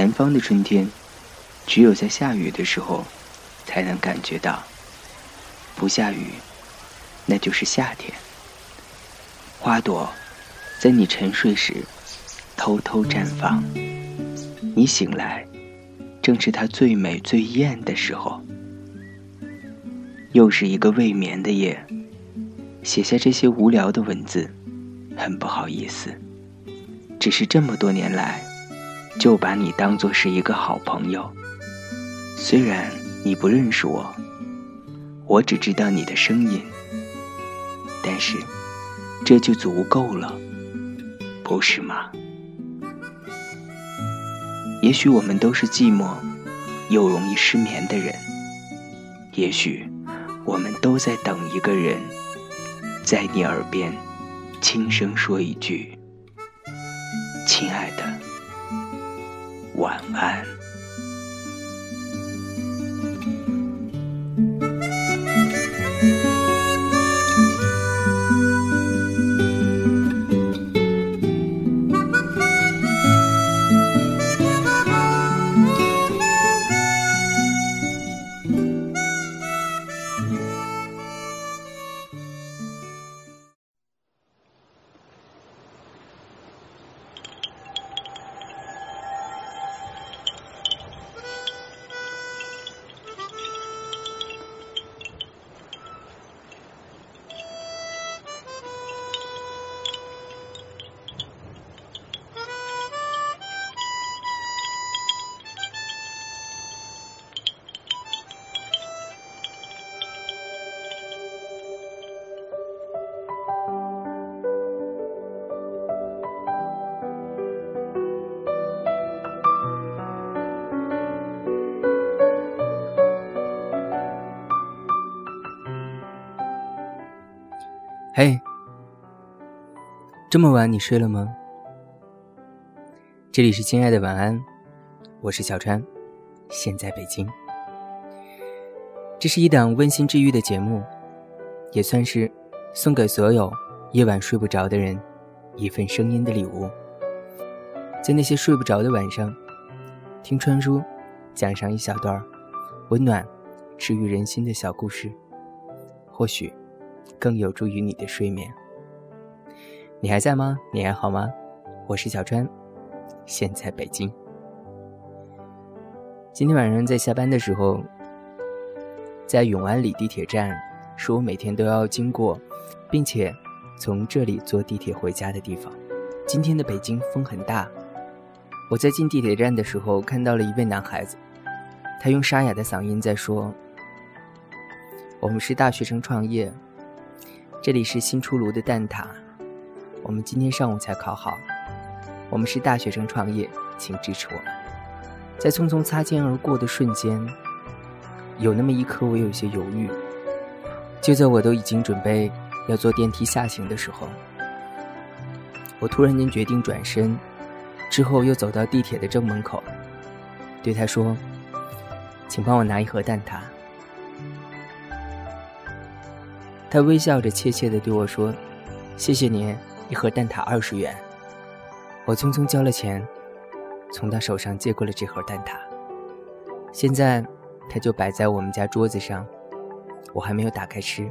南方的春天，只有在下雨的时候，才能感觉到。不下雨，那就是夏天。花朵在你沉睡时偷偷绽放，你醒来，正是它最美最艳的时候。又是一个未眠的夜，写下这些无聊的文字，很不好意思。只是这么多年来，就把你当作是一个好朋友。虽然你不认识我，我只知道你的声音，但是这就足够了，不是吗？也许我们都是寂寞又容易失眠的人，也许我们都在等一个人，在你耳边轻声说一句。亲爱的，晚安。这么晚你睡了吗？这里是亲爱的晚安，我是小川，现在北京。这是一档温馨治愈的节目，也算是送给所有夜晚睡不着的人一份声音的礼物。在那些睡不着的晚上，听川叔讲上一小段温暖、治愈人心的小故事，或许。更有助于你的睡眠。你还在吗？你还好吗？我是小川，现在北京。今天晚上在下班的时候，在永安里地铁站，是我每天都要经过，并且从这里坐地铁回家的地方。今天的北京风很大，我在进地铁站的时候看到了一位男孩子，他用沙哑的嗓音在说：“我们是大学生创业。”这里是新出炉的蛋挞，我们今天上午才考好。我们是大学生创业，请支持我们。在匆匆擦肩而过的瞬间，有那么一刻我有些犹豫。就在我都已经准备要坐电梯下行的时候，我突然间决定转身，之后又走到地铁的正门口，对他说：“请帮我拿一盒蛋挞。”他微笑着，怯怯的对我说：“谢谢您，一盒蛋挞二十元。”我匆匆交了钱，从他手上接过了这盒蛋挞。现在，它就摆在我们家桌子上，我还没有打开吃。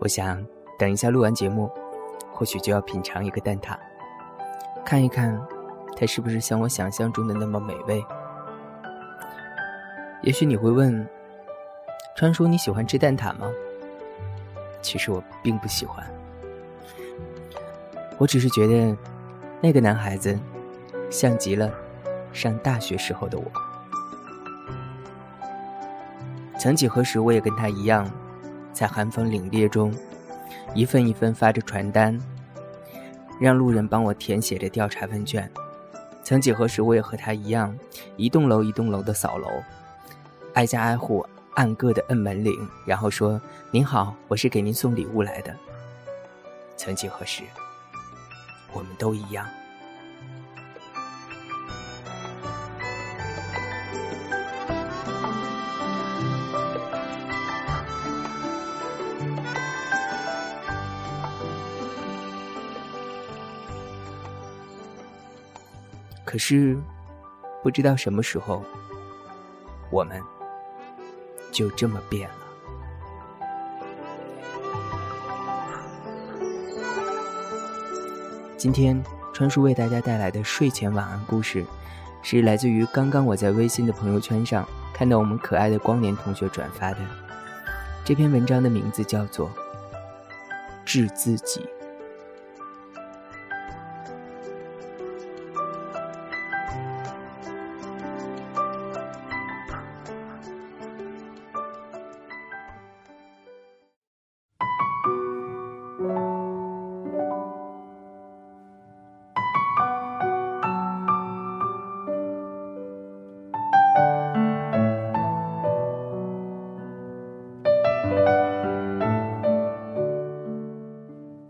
我想等一下录完节目，或许就要品尝一个蛋挞，看一看它是不是像我想象中的那么美味。也许你会问。川叔，你喜欢吃蛋挞吗？其实我并不喜欢，我只是觉得那个男孩子像极了上大学时候的我。曾几何时，我也跟他一样，在寒风凛冽中，一份一份发着传单，让路人帮我填写着调查问卷。曾几何时，我也和他一样，一栋楼一栋楼的扫楼，挨家挨户。按个的摁门铃，然后说：“您好，我是给您送礼物来的。”曾几何时，我们都一样。可是，不知道什么时候，我们就这么变了。今天川叔为大家带来的睡前晚安故事，是来自于刚刚我在微信的朋友圈上看到我们可爱的光年同学转发的。这篇文章的名字叫做《治自己》。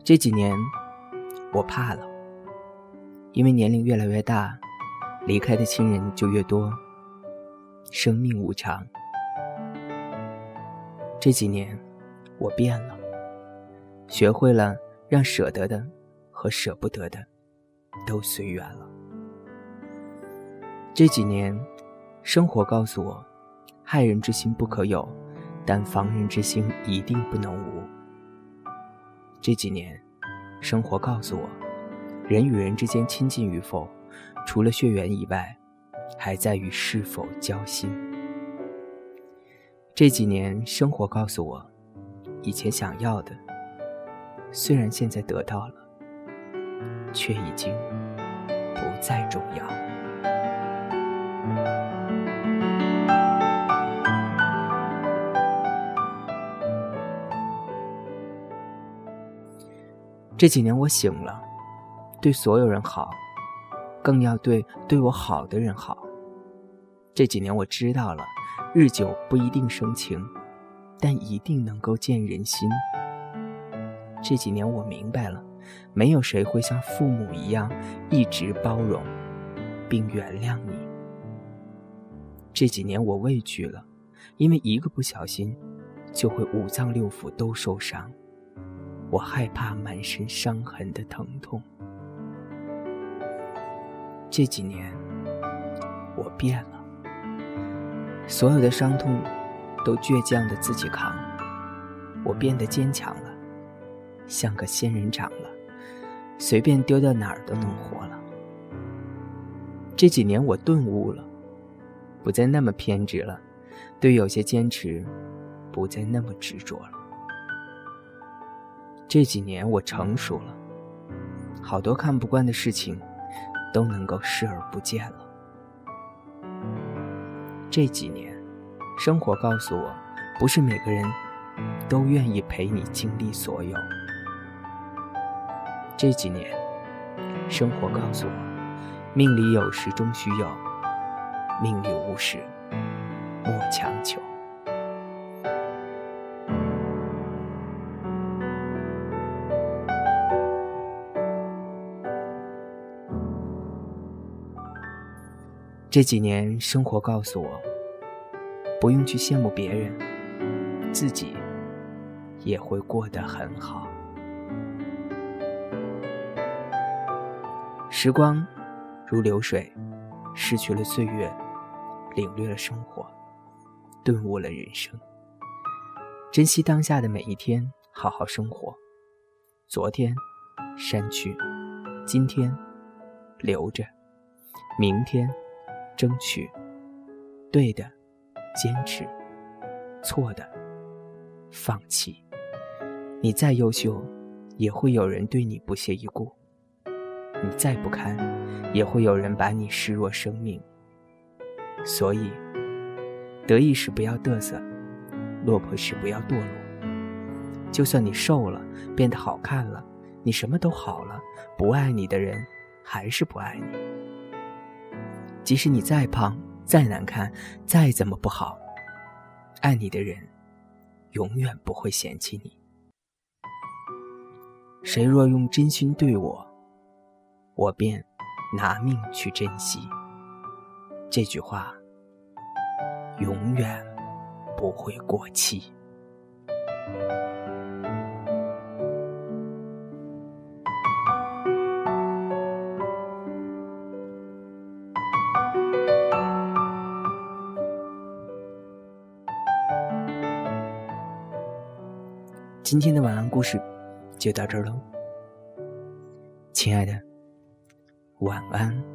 这几年，我怕了，因为年龄越来越大，离开的亲人就越多。生命无常，这几年，我变了，学会了让舍得的和舍不得的都随缘了。这几年，生活告诉我，害人之心不可有，但防人之心一定不能无。这几年，生活告诉我，人与人之间亲近与否，除了血缘以外，还在于是否交心。这几年，生活告诉我，以前想要的，虽然现在得到了，却已经不再重要。这几年我醒了，对所有人好，更要对对我好的人好。这几年我知道了，日久不一定生情，但一定能够见人心。这几年我明白了，没有谁会像父母一样一直包容并原谅你。这几年我畏惧了，因为一个不小心，就会五脏六腑都受伤。我害怕满身伤痕的疼痛。这几年，我变了，所有的伤痛都倔强的自己扛。我变得坚强了，像个仙人掌了，随便丢到哪儿都能活了。这几年我顿悟了，不再那么偏执了，对有些坚持，不再那么执着了。这几年我成熟了，好多看不惯的事情都能够视而不见了。这几年，生活告诉我，不是每个人都愿意陪你经历所有。这几年，生活告诉我，命里有时终须有，命里无时莫强求。这几年，生活告诉我，不用去羡慕别人，自己也会过得很好。时光如流水，失去了岁月，领略了生活，顿悟了人生。珍惜当下的每一天，好好生活。昨天删去，今天留着，明天。争取，对的，坚持；错的，放弃。你再优秀，也会有人对你不屑一顾；你再不堪，也会有人把你视若生命。所以，得意时不要嘚瑟，落魄时不要堕落。就算你瘦了，变得好看了，你什么都好了，不爱你的人还是不爱你。即使你再胖、再难看、再怎么不好，爱你的人永远不会嫌弃你。谁若用真心对我，我便拿命去珍惜。这句话永远不会过期。今天的晚安故事就到这儿喽，亲爱的，晚安。